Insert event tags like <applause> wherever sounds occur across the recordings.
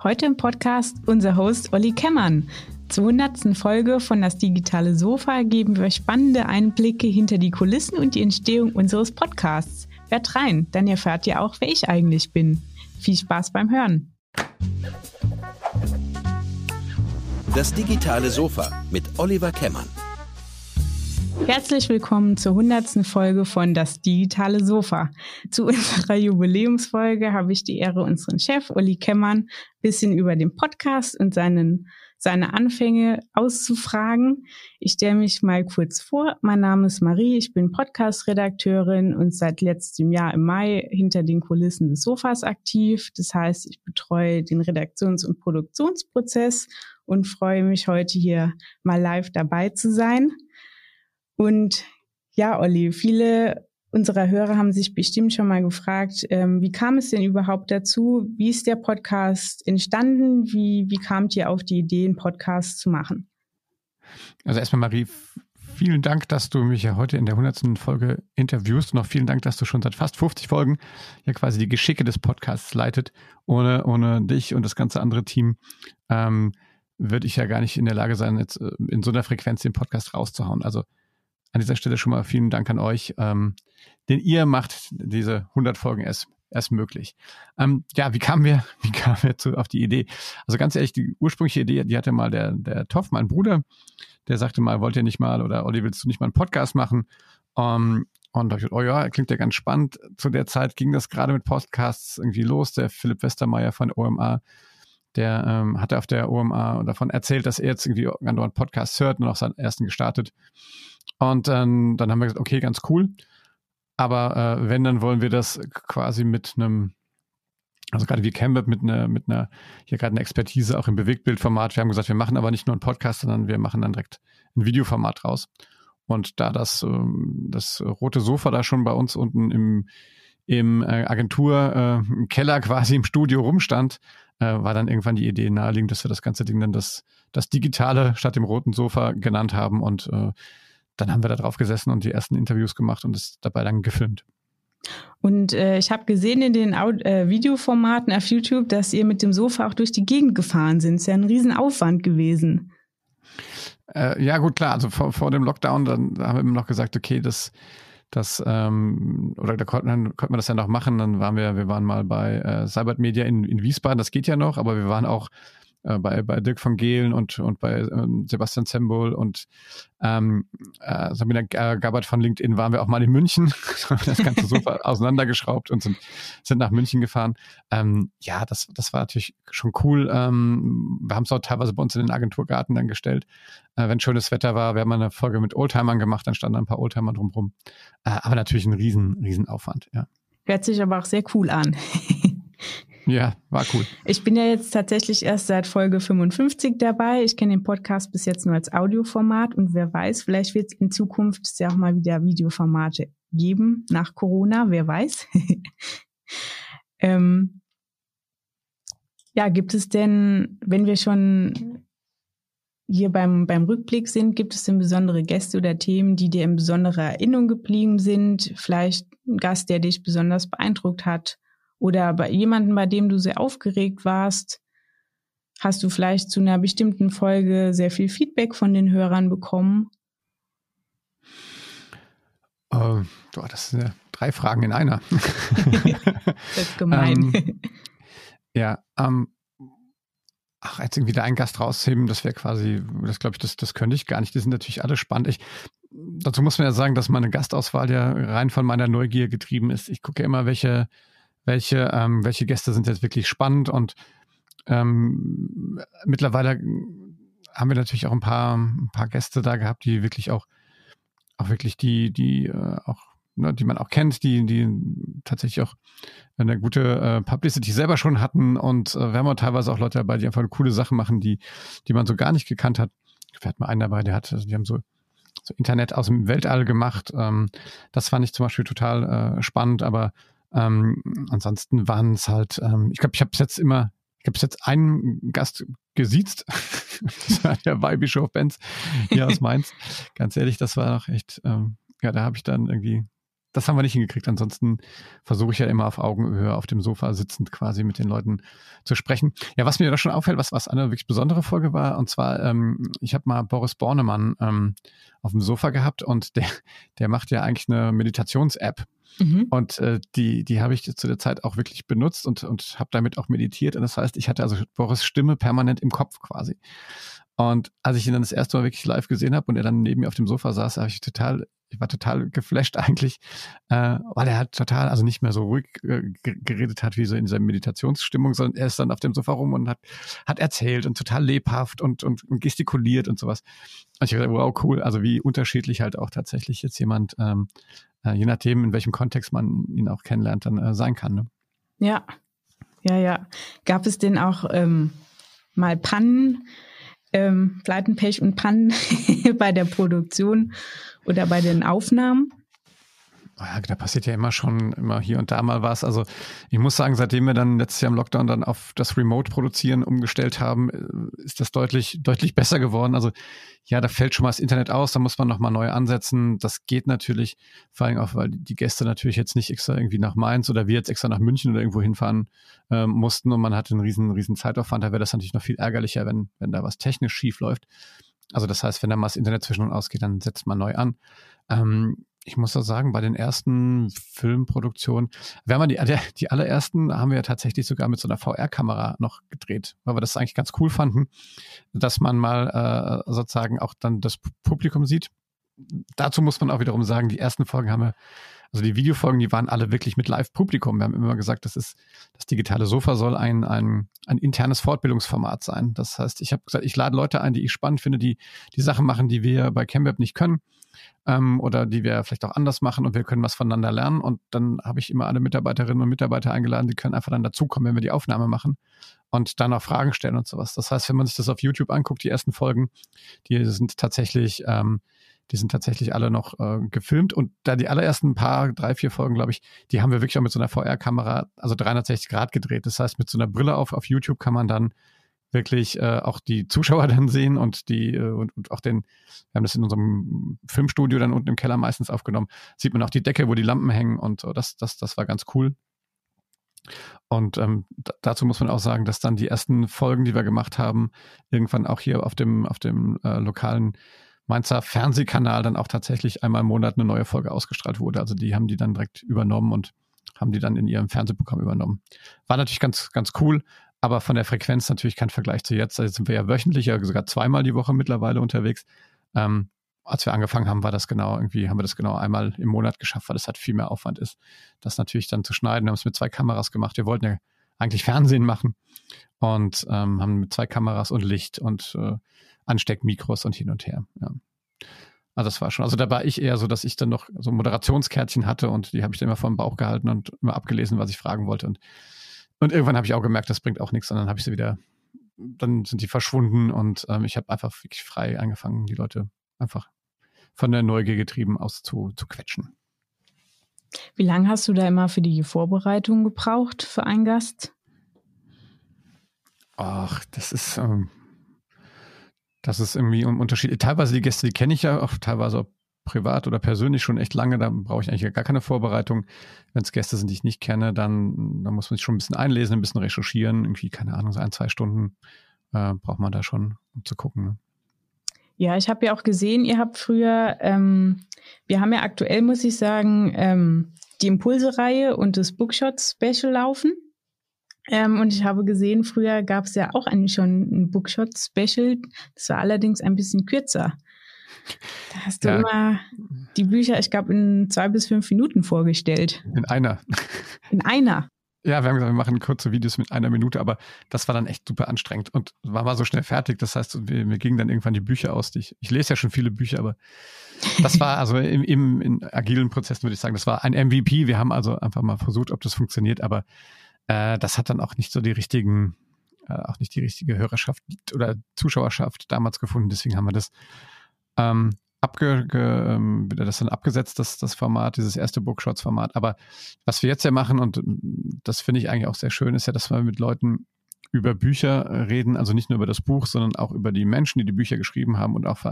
Heute im Podcast unser Host Olli Kemmern. Zur 100. Folge von Das Digitale Sofa geben wir spannende Einblicke hinter die Kulissen und die Entstehung unseres Podcasts. Hört rein, dann erfahrt ihr auch, wer ich eigentlich bin. Viel Spaß beim Hören. Das Digitale Sofa mit Oliver Kemmern. Herzlich willkommen zur 100. Folge von Das digitale Sofa. Zu <laughs> unserer Jubiläumsfolge habe ich die Ehre, unseren Chef Uli Kemmern ein bisschen über den Podcast und seinen, seine Anfänge auszufragen. Ich stelle mich mal kurz vor. Mein Name ist Marie, ich bin Podcast-Redakteurin und seit letztem Jahr im Mai hinter den Kulissen des Sofas aktiv. Das heißt, ich betreue den Redaktions- und Produktionsprozess und freue mich heute hier mal live dabei zu sein. Und ja, Olli, viele unserer Hörer haben sich bestimmt schon mal gefragt, ähm, wie kam es denn überhaupt dazu? Wie ist der Podcast entstanden? Wie, wie kamt ihr auf die Idee, einen Podcast zu machen? Also erstmal, Marie, vielen Dank, dass du mich ja heute in der 100. Folge interviewst und auch vielen Dank, dass du schon seit fast 50 Folgen ja quasi die Geschicke des Podcasts leitet. Ohne, ohne dich und das ganze andere Team ähm, würde ich ja gar nicht in der Lage sein, jetzt äh, in so einer Frequenz den Podcast rauszuhauen. Also an dieser Stelle schon mal vielen Dank an euch, ähm, denn ihr macht diese 100 Folgen erst, erst möglich. Ähm, ja, wie kamen wir, <laughs> wie kamen wir zu, auf die Idee? Also ganz ehrlich, die ursprüngliche Idee, die hatte mal der, der Toff, mein Bruder, der sagte mal, wollt ihr nicht mal oder Olli, willst du nicht mal einen Podcast machen? Ähm, und da ich, oh ja, klingt ja ganz spannend. Zu der Zeit ging das gerade mit Podcasts irgendwie los. Der Philipp Westermeier von OMA, der ähm, hatte auf der OMA davon erzählt, dass er jetzt irgendwie andauernd Podcasts hört und auch seinen ersten gestartet. Und ähm, dann haben wir gesagt, okay, ganz cool. Aber äh, wenn, dann wollen wir das quasi mit einem, also gerade wie Camweb mit einer, mit einer, hier gerade eine Expertise auch im Bewegtbildformat. Wir haben gesagt, wir machen aber nicht nur einen Podcast, sondern wir machen dann direkt ein Videoformat raus. Und da das, ähm, das rote Sofa da schon bei uns unten im, im äh, Agenturkeller äh, quasi im Studio rumstand, äh, war dann irgendwann die Idee naheliegend, dass wir das ganze Ding dann das, das Digitale statt dem roten Sofa genannt haben und äh, dann haben wir da drauf gesessen und die ersten Interviews gemacht und es dabei dann gefilmt. Und äh, ich habe gesehen in den Audio äh, Videoformaten auf YouTube, dass ihr mit dem Sofa auch durch die Gegend gefahren sind. Ist ja ein Riesenaufwand gewesen. Äh, ja, gut, klar. Also vor, vor dem Lockdown, dann haben wir immer noch gesagt, okay, das, das ähm, oder da konnten, dann konnten wir das ja noch machen. Dann waren wir, wir waren mal bei äh, Cybert Media in, in Wiesbaden, das geht ja noch, aber wir waren auch äh, bei, bei Dirk von Gehlen und, und bei ähm, Sebastian Zembol und ähm, äh, Sabina Gabbard von LinkedIn waren wir auch mal in München, <laughs> das ganze <laughs> Sofa auseinandergeschraubt und sind, sind nach München gefahren. Ähm, ja, das, das war natürlich schon cool. Ähm, wir haben es auch teilweise bei uns in den Agenturgarten dann gestellt. Äh, wenn schönes Wetter war, wir haben eine Folge mit Oldtimern gemacht, dann standen ein paar Oldtimer drumherum. Äh, aber natürlich ein riesen, riesen Aufwand, ja. Hört sich aber auch sehr cool an. <laughs> Ja, war cool. Ich bin ja jetzt tatsächlich erst seit Folge 55 dabei. Ich kenne den Podcast bis jetzt nur als Audioformat und wer weiß, vielleicht wird es in Zukunft ja auch mal wieder Videoformate geben nach Corona, wer weiß. <laughs> ähm, ja, gibt es denn, wenn wir schon hier beim, beim Rückblick sind, gibt es denn besondere Gäste oder Themen, die dir in besonderer Erinnerung geblieben sind? Vielleicht ein Gast, der dich besonders beeindruckt hat? Oder bei jemandem, bei dem du sehr aufgeregt warst, hast du vielleicht zu einer bestimmten Folge sehr viel Feedback von den Hörern bekommen? Uh, das sind ja drei Fragen in einer. <laughs> das ist gemein. ähm, ja, ähm, ach, jetzt irgendwie da einen Gast rausheben, das wäre quasi, das glaube ich, das, das könnte ich gar nicht. Die sind natürlich alle spannend. Ich, dazu muss man ja sagen, dass meine Gastauswahl ja rein von meiner Neugier getrieben ist. Ich gucke immer, welche welche, ähm, welche Gäste sind jetzt wirklich spannend und ähm, mittlerweile haben wir natürlich auch ein paar, ein paar Gäste da gehabt, die wirklich auch, auch wirklich die, die äh, auch, ne, die man auch kennt, die, die tatsächlich auch eine gute äh, Publicity selber schon hatten und äh, wir haben auch teilweise auch Leute dabei, die einfach coole Sachen machen, die, die man so gar nicht gekannt hat. Wir hatten mal einen dabei, der hat, also die haben so so Internet aus dem Weltall gemacht. Ähm, das fand ich zum Beispiel total äh, spannend, aber ähm, ansonsten waren es halt, ähm, ich glaube, ich habe es jetzt immer, ich habe jetzt einen Gast gesiezt, <laughs> das war der Weihbischof Benz hier aus Mainz. Ganz ehrlich, das war noch echt, ähm, ja, da habe ich dann irgendwie, das haben wir nicht hingekriegt. Ansonsten versuche ich ja immer auf Augenhöhe auf dem Sofa sitzend quasi mit den Leuten zu sprechen. Ja, was mir da schon auffällt, was, was eine wirklich besondere Folge war, und zwar, ähm, ich habe mal Boris Bornemann ähm, auf dem Sofa gehabt und der, der macht ja eigentlich eine Meditations-App. Mhm. Und äh, die, die habe ich zu der Zeit auch wirklich benutzt und, und habe damit auch meditiert. Und das heißt, ich hatte also Boris Stimme permanent im Kopf quasi. Und als ich ihn dann das erste Mal wirklich live gesehen habe und er dann neben mir auf dem Sofa saß, habe ich total, ich war total geflasht <laughs> eigentlich, äh, weil er halt total, also nicht mehr so ruhig äh, geredet hat wie so in dieser Meditationsstimmung, sondern er ist dann auf dem Sofa rum und hat, hat erzählt und total lebhaft und, und, und gestikuliert und sowas. Und ich dachte, wow, cool, also wie unterschiedlich halt auch tatsächlich jetzt jemand, ähm, äh, je nachdem, in welchem Kontext man ihn auch kennenlernt, dann äh, sein kann. Ne? Ja, ja, ja. Gab es denn auch ähm, mal Pannen? Ähm, Pleiten, Pech und Pannen <laughs> bei der Produktion oder bei den Aufnahmen? Ja, da passiert ja immer schon, immer hier und da mal was. Also ich muss sagen, seitdem wir dann letztes Jahr im Lockdown dann auf das Remote-Produzieren umgestellt haben, äh, ist das deutlich, deutlich besser geworden. Also ja, da fällt schon mal das Internet aus, da muss man nochmal neu ansetzen. Das geht natürlich, vor allem auch, weil die Gäste natürlich jetzt nicht extra irgendwie nach Mainz oder wir jetzt extra nach München oder irgendwo hinfahren ähm, mussten und man hatte einen riesen, riesen Zeitaufwand. Da wäre das natürlich noch viel ärgerlicher, wenn, wenn da was technisch schief läuft. Also das heißt, wenn da mal das Internet zwischen und ausgeht, dann setzt man neu an. Ähm, ich muss da sagen, bei den ersten Filmproduktionen, wir haben die, die allerersten haben wir ja tatsächlich sogar mit so einer VR-Kamera noch gedreht, weil wir das eigentlich ganz cool fanden, dass man mal äh, sozusagen auch dann das Publikum sieht. Dazu muss man auch wiederum sagen, die ersten Folgen haben wir, also die Videofolgen, die waren alle wirklich mit Live-Publikum. Wir haben immer gesagt, das ist, das digitale Sofa soll ein, ein, ein internes Fortbildungsformat sein. Das heißt, ich habe gesagt, ich lade Leute ein, die ich spannend finde, die die Sachen machen, die wir bei CamWeb nicht können ähm, oder die wir vielleicht auch anders machen und wir können was voneinander lernen. Und dann habe ich immer alle Mitarbeiterinnen und Mitarbeiter eingeladen, die können einfach dann dazukommen, wenn wir die Aufnahme machen und dann auch Fragen stellen und sowas. Das heißt, wenn man sich das auf YouTube anguckt, die ersten Folgen, die sind tatsächlich, ähm, die sind tatsächlich alle noch äh, gefilmt und da die allerersten paar, drei, vier Folgen, glaube ich, die haben wir wirklich auch mit so einer VR-Kamera, also 360 Grad gedreht. Das heißt, mit so einer Brille auf, auf YouTube kann man dann wirklich äh, auch die Zuschauer <laughs> dann sehen und die äh, und, und auch den, wir haben das in unserem Filmstudio dann unten im Keller meistens aufgenommen, sieht man auch die Decke, wo die Lampen hängen und so. Das, das, das war ganz cool. Und ähm, dazu muss man auch sagen, dass dann die ersten Folgen, die wir gemacht haben, irgendwann auch hier auf dem, auf dem äh, lokalen Mainzer Fernsehkanal dann auch tatsächlich einmal im Monat eine neue Folge ausgestrahlt wurde. Also die haben die dann direkt übernommen und haben die dann in ihrem Fernsehprogramm übernommen. War natürlich ganz, ganz cool, aber von der Frequenz natürlich kein Vergleich zu jetzt. Also sind wir ja wöchentlich, ja sogar zweimal die Woche mittlerweile unterwegs. Ähm, als wir angefangen haben, war das genau irgendwie, haben wir das genau einmal im Monat geschafft, weil es halt viel mehr Aufwand ist, das natürlich dann zu schneiden. Wir haben es mit zwei Kameras gemacht. Wir wollten ja eigentlich Fernsehen machen und ähm, haben mit zwei Kameras und Licht und äh, Ansteckmikros und hin und her. Ja. Also das war schon. Also da war ich eher so, dass ich dann noch so Moderationskärtchen hatte und die habe ich dann immer vor dem Bauch gehalten und immer abgelesen, was ich fragen wollte. Und und irgendwann habe ich auch gemerkt, das bringt auch nichts, sondern habe ich sie wieder, dann sind die verschwunden und ähm, ich habe einfach wirklich frei angefangen, die Leute einfach von der Neugier getrieben aus zu, zu quetschen. Wie lange hast du da immer für die Vorbereitung gebraucht für einen Gast? Ach, das ist, ähm, das ist irgendwie ein Unterschied. Teilweise die Gäste, die kenne ich ja auch, teilweise auch privat oder persönlich schon echt lange, da brauche ich eigentlich gar keine Vorbereitung. Wenn es Gäste sind, die ich nicht kenne, dann, dann muss man sich schon ein bisschen einlesen, ein bisschen recherchieren, irgendwie, keine Ahnung, so ein, zwei Stunden äh, braucht man da schon, um zu gucken. Ne? Ja, ich habe ja auch gesehen, ihr habt früher, ähm, wir haben ja aktuell, muss ich sagen, ähm, die Impulse-Reihe und das Bookshot-Special laufen. Ähm, und ich habe gesehen, früher gab es ja auch eigentlich schon ein Bookshot-Special. Das war allerdings ein bisschen kürzer. Da hast du ja. immer die Bücher, ich glaube, in zwei bis fünf Minuten vorgestellt. In einer. In einer. Ja, wir haben gesagt, wir machen kurze Videos mit einer Minute, aber das war dann echt super anstrengend und war mal so schnell fertig. Das heißt, wir, wir gingen dann irgendwann die Bücher aus. Ich, ich lese ja schon viele Bücher, aber das war also im, im in agilen Prozessen würde ich sagen, das war ein MVP. Wir haben also einfach mal versucht, ob das funktioniert, aber äh, das hat dann auch nicht so die richtigen, äh, auch nicht die richtige Hörerschaft oder Zuschauerschaft damals gefunden. Deswegen haben wir das ähm, abge, ge, ähm, das dann abgesetzt, das, das Format, dieses erste Bookshots-Format. Aber was wir jetzt ja machen, und das finde ich eigentlich auch sehr schön, ist ja, dass wir mit Leuten über Bücher reden, also nicht nur über das Buch, sondern auch über die Menschen, die die Bücher geschrieben haben und auch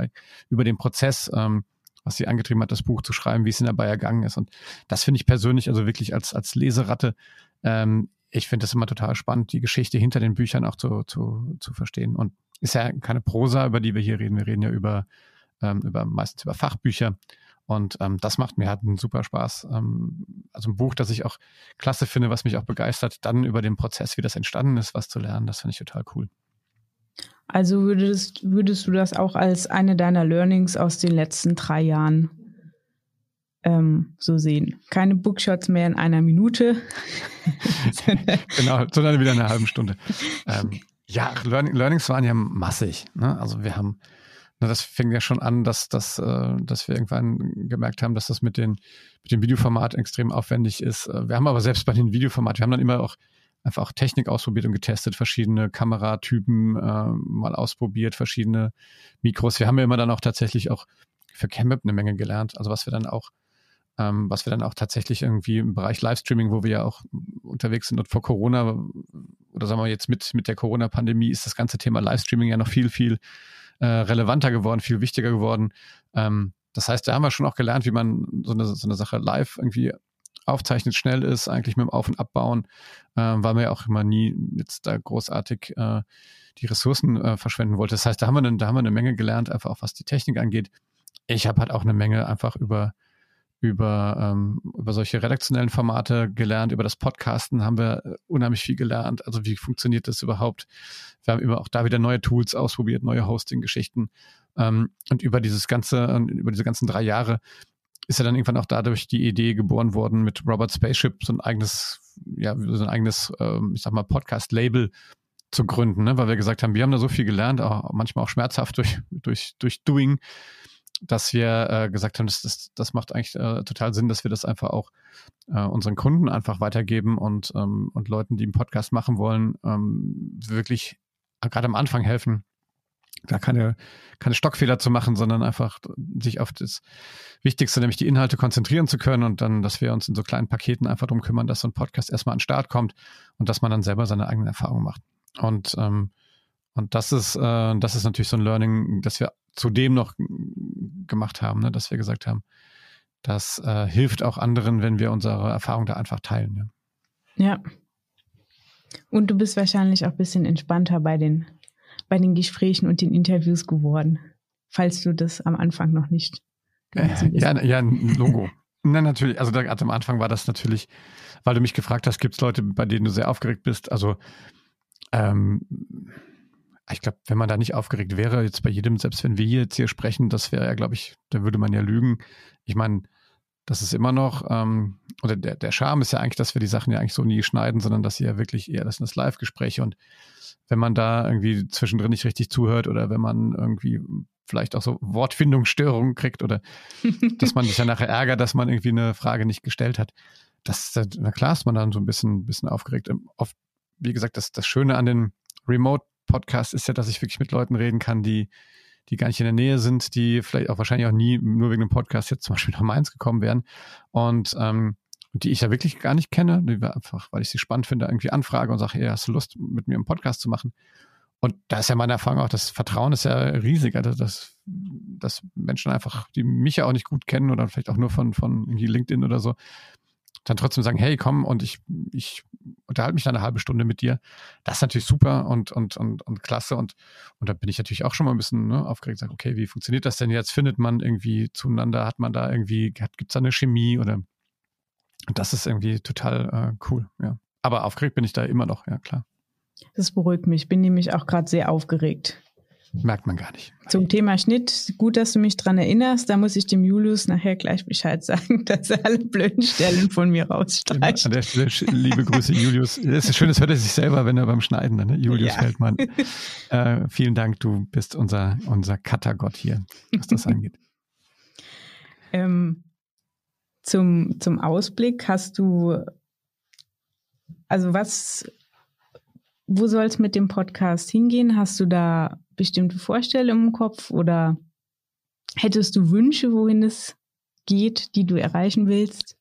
über den Prozess. Ähm, was sie angetrieben hat, das Buch zu schreiben, wie es ihnen dabei ergangen ist. Und das finde ich persönlich, also wirklich als, als Leseratte, ähm, ich finde es immer total spannend, die Geschichte hinter den Büchern auch zu, zu, zu verstehen. Und ist ja keine Prosa, über die wir hier reden. Wir reden ja über, ähm, über meistens über Fachbücher. Und ähm, das macht mir halt einen super Spaß. Ähm, also ein Buch, das ich auch klasse finde, was mich auch begeistert, dann über den Prozess, wie das entstanden ist, was zu lernen, das finde ich total cool. Also würdest, würdest du das auch als eine deiner Learnings aus den letzten drei Jahren ähm, so sehen? Keine Bookshots mehr in einer Minute. <laughs> genau, sondern wieder in einer halben Stunde. Ähm, ja, Learning, Learnings waren ja massig. Ne? Also wir haben, ne, das fing ja schon an, dass, dass, äh, dass wir irgendwann gemerkt haben, dass das mit, den, mit dem Videoformat extrem aufwendig ist. Äh, wir haben aber selbst bei den Videoformat, wir haben dann immer auch einfach auch Technik ausprobiert und getestet, verschiedene Kameratypen äh, mal ausprobiert, verschiedene Mikros. Wir haben ja immer dann auch tatsächlich auch für CamWeb eine Menge gelernt. Also was wir dann auch, ähm, was wir dann auch tatsächlich irgendwie im Bereich Livestreaming, wo wir ja auch unterwegs sind und vor Corona oder sagen wir jetzt mit, mit der Corona-Pandemie ist das ganze Thema Livestreaming ja noch viel, viel äh, relevanter geworden, viel wichtiger geworden. Ähm, das heißt, da haben wir schon auch gelernt, wie man so eine, so eine Sache live irgendwie aufzeichnet, schnell ist, eigentlich mit dem Auf- und Abbauen, äh, weil man ja auch immer nie jetzt da großartig äh, die Ressourcen äh, verschwenden wollte. Das heißt, da haben, wir eine, da haben wir eine Menge gelernt, einfach auch was die Technik angeht. Ich habe halt auch eine Menge einfach über über, ähm, über solche redaktionellen Formate gelernt, über das Podcasten haben wir äh, unheimlich viel gelernt. Also wie funktioniert das überhaupt? Wir haben immer auch da wieder neue Tools ausprobiert, neue Hosting-Geschichten. Ähm, und über dieses ganze, über diese ganzen drei Jahre ist ja dann irgendwann auch dadurch die Idee geboren worden, mit Robert Spaceship so ein eigenes, ja, so ein eigenes, ähm, ich sag mal, Podcast-Label zu gründen, ne? weil wir gesagt haben, wir haben da so viel gelernt, auch manchmal auch schmerzhaft durch, durch, durch Doing, dass wir äh, gesagt haben, das, das, das macht eigentlich äh, total Sinn, dass wir das einfach auch äh, unseren Kunden einfach weitergeben und, ähm, und Leuten, die einen Podcast machen wollen, ähm, wirklich gerade am Anfang helfen, da keine, keine Stockfehler zu machen, sondern einfach sich auf das Wichtigste, nämlich die Inhalte konzentrieren zu können und dann, dass wir uns in so kleinen Paketen einfach darum kümmern, dass so ein Podcast erstmal an den Start kommt und dass man dann selber seine eigenen Erfahrungen macht. Und, ähm, und das ist, äh, das ist natürlich so ein Learning, das wir zudem noch gemacht haben, ne? dass wir gesagt haben, das äh, hilft auch anderen, wenn wir unsere Erfahrung da einfach teilen. Ja. ja. Und du bist wahrscheinlich auch ein bisschen entspannter bei den bei den Gesprächen und den Interviews geworden, falls du das am Anfang noch nicht äh, ja, ja, ein Logo. <laughs> Na, natürlich, also da, am Anfang war das natürlich, weil du mich gefragt hast, gibt es Leute, bei denen du sehr aufgeregt bist? Also ähm, ich glaube, wenn man da nicht aufgeregt wäre, jetzt bei jedem, selbst wenn wir jetzt hier sprechen, das wäre ja, glaube ich, da würde man ja lügen. Ich meine, das ist immer noch, ähm, oder der, der Charme ist ja eigentlich, dass wir die Sachen ja eigentlich so nie schneiden, sondern dass sie ja wirklich eher, das sind das Live-Gespräche und wenn man da irgendwie zwischendrin nicht richtig zuhört oder wenn man irgendwie vielleicht auch so Wortfindungsstörungen kriegt oder <laughs> dass man sich ja nachher ärgert, dass man irgendwie eine Frage nicht gestellt hat. Das, na klar ist man dann so ein bisschen, bisschen aufgeregt. Ähm, oft, wie gesagt, das, das Schöne an den Remote-Podcasts ist ja, dass ich wirklich mit Leuten reden kann, die, die gar nicht in der Nähe sind, die vielleicht auch wahrscheinlich auch nie nur wegen dem Podcast jetzt zum Beispiel nach Mainz gekommen wären. Und ähm, die ich ja wirklich gar nicht kenne, die einfach, weil ich sie spannend finde, irgendwie anfrage und sage, hey, hast du Lust, mit mir einen Podcast zu machen? Und da ist ja meine Erfahrung auch, das Vertrauen ist ja riesig, also dass, dass Menschen einfach, die mich ja auch nicht gut kennen oder vielleicht auch nur von, von LinkedIn oder so, dann trotzdem sagen, hey, komm und ich, ich unterhalte mich dann eine halbe Stunde mit dir. Das ist natürlich super und, und, und, und klasse. Und, und da bin ich natürlich auch schon mal ein bisschen ne, aufgeregt, sage, okay, wie funktioniert das denn jetzt? Findet man irgendwie zueinander? Hat man da irgendwie, gibt es da eine Chemie oder das ist irgendwie total äh, cool, ja. Aber aufgeregt bin ich da immer noch, ja klar. Das beruhigt mich. Ich bin nämlich auch gerade sehr aufgeregt. Merkt man gar nicht. Zum Thema Schnitt, gut, dass du mich dran erinnerst. Da muss ich dem Julius nachher gleich Bescheid sagen, <laughs> dass er alle blöden Stellen von mir rausstreicht. An der Stelle liebe Grüße, Julius. Es ist schön, das hört er sich selber, wenn er beim Schneiden, ne? Julius ja. Feldmann. <laughs> Äh, vielen Dank, du bist unser, unser Cuttergott hier, was das angeht. <laughs> Ähm, zum, zum Ausblick hast du, also was, wo soll es mit dem Podcast hingehen? Hast du da bestimmte Vorstellungen im Kopf oder hättest du Wünsche, wohin es geht, die du erreichen willst?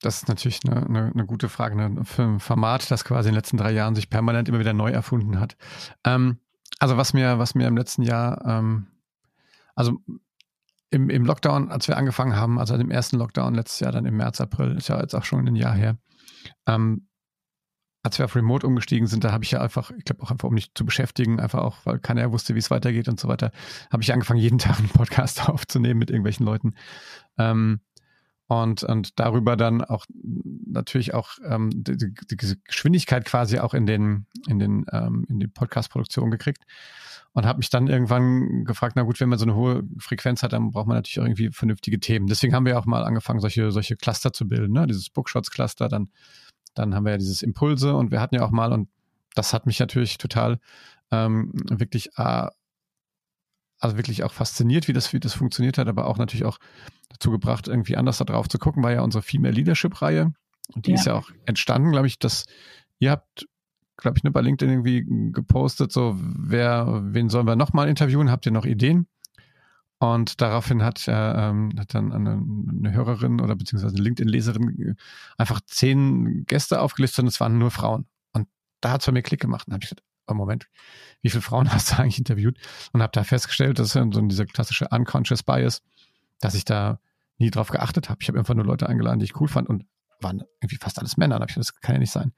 Das ist natürlich eine, eine, eine gute Frage. Ne? Für ein Format, das quasi in den letzten drei Jahren sich permanent immer wieder neu erfunden hat. Ähm, also was mir, was mir im letzten Jahr, ähm, also im, im Lockdown, als wir angefangen haben, also im ersten Lockdown letztes Jahr, dann im März, April, ist ja jetzt auch schon ein Jahr her, ähm, als wir auf Remote umgestiegen sind, da habe ich ja einfach, ich glaube auch einfach, um mich zu beschäftigen, einfach auch, weil keiner wusste, wie es weitergeht und so weiter, habe ich angefangen, jeden <laughs> Tag einen Podcast aufzunehmen mit irgendwelchen Leuten. Ähm, und, und darüber dann auch natürlich auch ähm, die, die, Geschwindigkeit quasi auch in den, in den, ähm, in die Podcast-Produktion gekriegt. Und habe mich dann irgendwann gefragt, na gut, wenn man so eine hohe Frequenz hat, dann braucht man natürlich auch irgendwie vernünftige Themen. Deswegen haben wir auch mal angefangen, solche, solche Cluster zu bilden, ne? Dieses Bookshots-Cluster, dann dann haben wir ja dieses Impulse und wir hatten ja auch mal, und das hat mich natürlich total ähm, wirklich, äh, also wirklich auch fasziniert, wie das, wie das funktioniert hat, aber auch natürlich auch dazu gebracht, irgendwie anders da drauf zu gucken, war ja unsere Female Leadership-Reihe. Und die ja. ist ja auch entstanden, glaube ich, dass ihr habt, glaube ich, ne, bei LinkedIn irgendwie gepostet, so, wer, wen sollen wir nochmal interviewen? Habt ihr noch Ideen? Und daraufhin hat, äh, hat dann eine, eine, Hörerin oder beziehungsweise eine LinkedIn-Leserin einfach zehn Gäste aufgelistet und es waren nur Frauen. Und da hat es bei mir Klick gemacht. Und habe ich gesagt, oh Moment, wie viele Frauen <laughs> hast du eigentlich interviewt? Und habe da festgestellt, das ist so dieser klassische Unconscious Bias, dass ich da nie drauf geachtet habe. Ich habe einfach nur Leute eingeladen, die ich cool fand und waren irgendwie fast alles Männer. Und hab ich das kann ja nicht sein.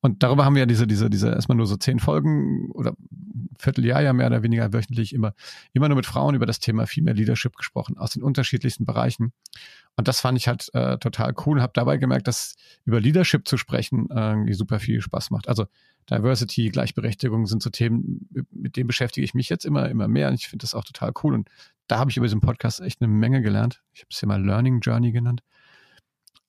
Und darüber haben wir ja diese, diese, diese erstmal nur so zehn Folgen oder Vierteljahr ja mehr oder weniger wöchentlich immer, immer nur mit Frauen über das Thema Female Leadership gesprochen, aus den unterschiedlichsten Bereichen. Und das fand ich halt äh, total cool. Habe dabei gemerkt, dass über Leadership zu sprechen äh, super viel Spaß macht. Also Diversity, Gleichberechtigung sind so Themen, mit denen beschäftige ich mich jetzt immer, immer mehr. Und ich finde das auch total cool. Und da habe ich über diesen Podcast echt eine Menge gelernt. Ich habe es hier mal Learning Journey genannt.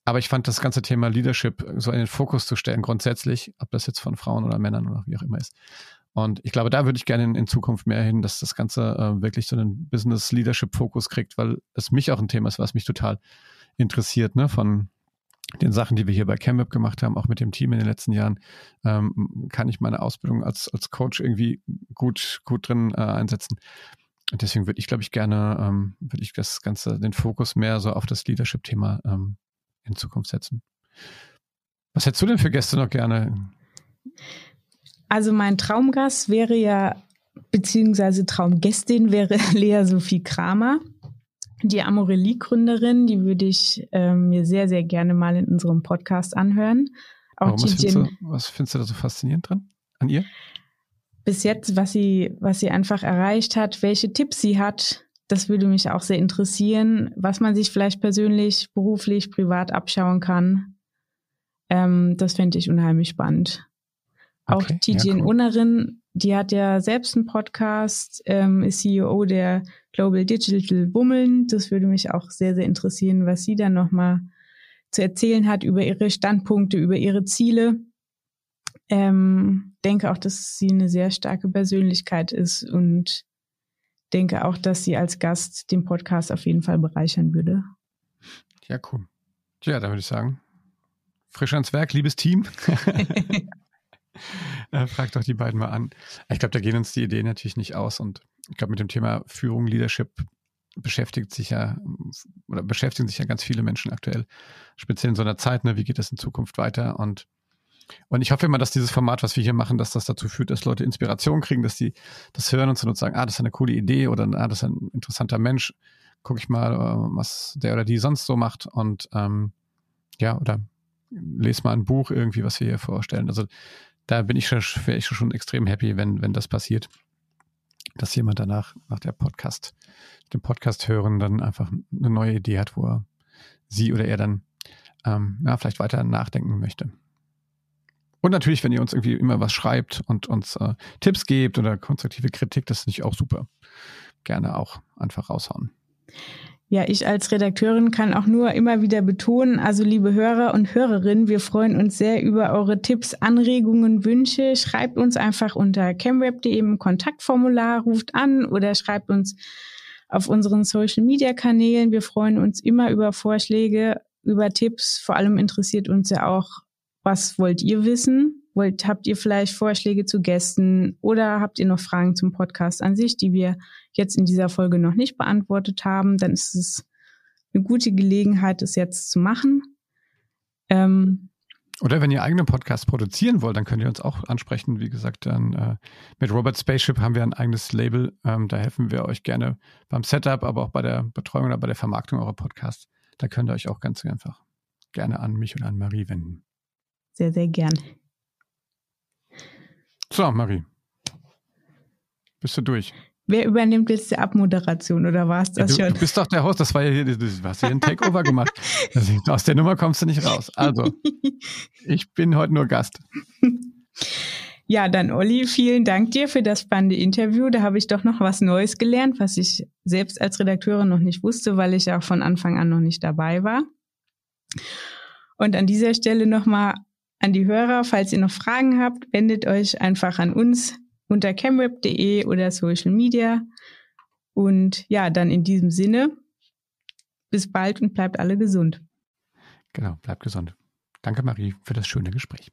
Aber ich fand das ganze Thema Leadership so in den Fokus zu stellen, grundsätzlich, ob das jetzt von Frauen oder Männern oder wie auch immer ist. Und ich glaube, da würde ich gerne in, in Zukunft mehr hin, dass das Ganze äh, wirklich so einen Business-Leadership-Fokus kriegt, weil es mich auch ein Thema ist, was mich total interessiert, ne, von den Sachen, die wir hier bei CamWeb gemacht haben, auch mit dem Team in den letzten Jahren, ähm, kann ich meine Ausbildung als, als Coach irgendwie gut, gut drin äh, einsetzen. Und deswegen würde ich, glaube ich, gerne, ähm, würde ich das Ganze, den Fokus mehr so auf das Leadership-Thema ähm, in Zukunft setzen. Was hättest du denn für Gäste noch gerne? Also mein Traumgast wäre ja, beziehungsweise Traumgästin wäre <laughs> Lea Sophie Kramer, die Amorelie-Gründerin. Die würde ich äh, mir sehr, sehr gerne mal in unserem Podcast anhören. Auch Warum, was, findest du, was findest du da so faszinierend dran an ihr? Bis jetzt, was sie, was sie einfach erreicht hat, welche Tipps sie hat, das würde mich auch sehr interessieren, was man sich vielleicht persönlich, beruflich, privat abschauen kann. Ähm, das fände ich unheimlich spannend. Auch okay, Tijen ja, cool. Unnerin, die hat ja selbst einen Podcast, ähm, ist CEO der Global Digital Bummeln. Das würde mich auch sehr, sehr interessieren, was sie dann nochmal zu erzählen hat über ihre Standpunkte, über ihre Ziele. Ähm, denke auch, dass sie eine sehr starke Persönlichkeit ist und denke auch, dass sie als Gast den Podcast auf jeden Fall bereichern würde. Ja, cool. Ja, dann würde ich sagen, frisch ans Werk, liebes Team. <laughs> äh, frag doch die beiden mal an. Ich glaube, da gehen uns die Ideen natürlich nicht aus und ich glaube, mit dem Thema Führung, Leadership beschäftigt sich ja oder beschäftigen sich ja ganz viele Menschen aktuell, speziell in so einer Zeit, ne, wie geht das in Zukunft weiter und und ich hoffe immer, dass dieses Format, was wir hier machen, dass das dazu führt, dass Leute Inspiration kriegen, dass die das hören und so und sagen, ah, das ist eine coole Idee oder ah, das ist ein interessanter Mensch. Guck ich mal, äh, was der oder die sonst so macht und ähm, ja, oder lese mal ein Buch irgendwie, was wir hier vorstellen. Also da bin ich schon, wäre ich schon extrem happy, wenn, wenn das passiert. Dass jemand danach, nach der Podcast, dem Podcast hören, dann einfach eine neue Idee hat, wo er sie oder er dann ähm, ja, vielleicht weiter nachdenken möchte. Und natürlich, wenn ihr uns irgendwie immer was schreibt und uns äh, Tipps gebt oder konstruktive Kritik, das ist nicht auch super. Gerne auch einfach raushauen. Ja, ich als Redakteurin kann auch nur immer wieder betonen, also liebe Hörer und Hörerinnen, wir freuen uns sehr über eure Tipps, Anregungen, Wünsche. Schreibt uns einfach unter camweb.de im Kontaktformular, ruft an oder schreibt uns auf unseren Social Media Kanälen. Wir freuen uns immer über Vorschläge, über Tipps. Vor allem interessiert uns ja auch, was wollt ihr wissen? Wollt, habt ihr vielleicht Vorschläge zu Gästen oder habt ihr noch Fragen zum Podcast an sich, die wir jetzt in dieser Folge noch nicht beantwortet haben? Dann ist es eine gute Gelegenheit, es jetzt zu machen. Ähm, Oder wenn ihr eigene Podcasts produzieren wollt, dann könnt ihr uns auch ansprechen. Wie gesagt, dann äh, mit Robert Spaceship haben wir ein eigenes Label. Ähm, da helfen wir euch gerne beim Setup, aber auch bei der Betreuung oder bei der Vermarktung eurer Podcasts. Da könnt ihr euch auch ganz einfach gerne an mich und an Marie wenden. Sehr, sehr gern. So, Marie. Bist du durch? Wer übernimmt jetzt die Abmoderation oder war es das ja, du, schon? Du bist doch der Host, das war ja hier, du hast hier ein Takeover gemacht. <laughs> aus der Nummer kommst du nicht raus. Also, <laughs> ich bin heute nur Gast. Ja, dann Olli, vielen Dank dir für das spannende Interview. Da habe ich doch noch was Neues gelernt, was ich selbst als Redakteurin noch nicht wusste, weil ich auch von Anfang an noch nicht dabei war. Und an dieser Stelle nochmal an die Hörer, falls ihr noch Fragen habt, wendet euch einfach an uns unter camweb.de oder Social Media. Und ja, dann in diesem Sinne, bis bald und bleibt alle gesund. Genau, bleibt gesund. Danke, Marie, für das schöne Gespräch.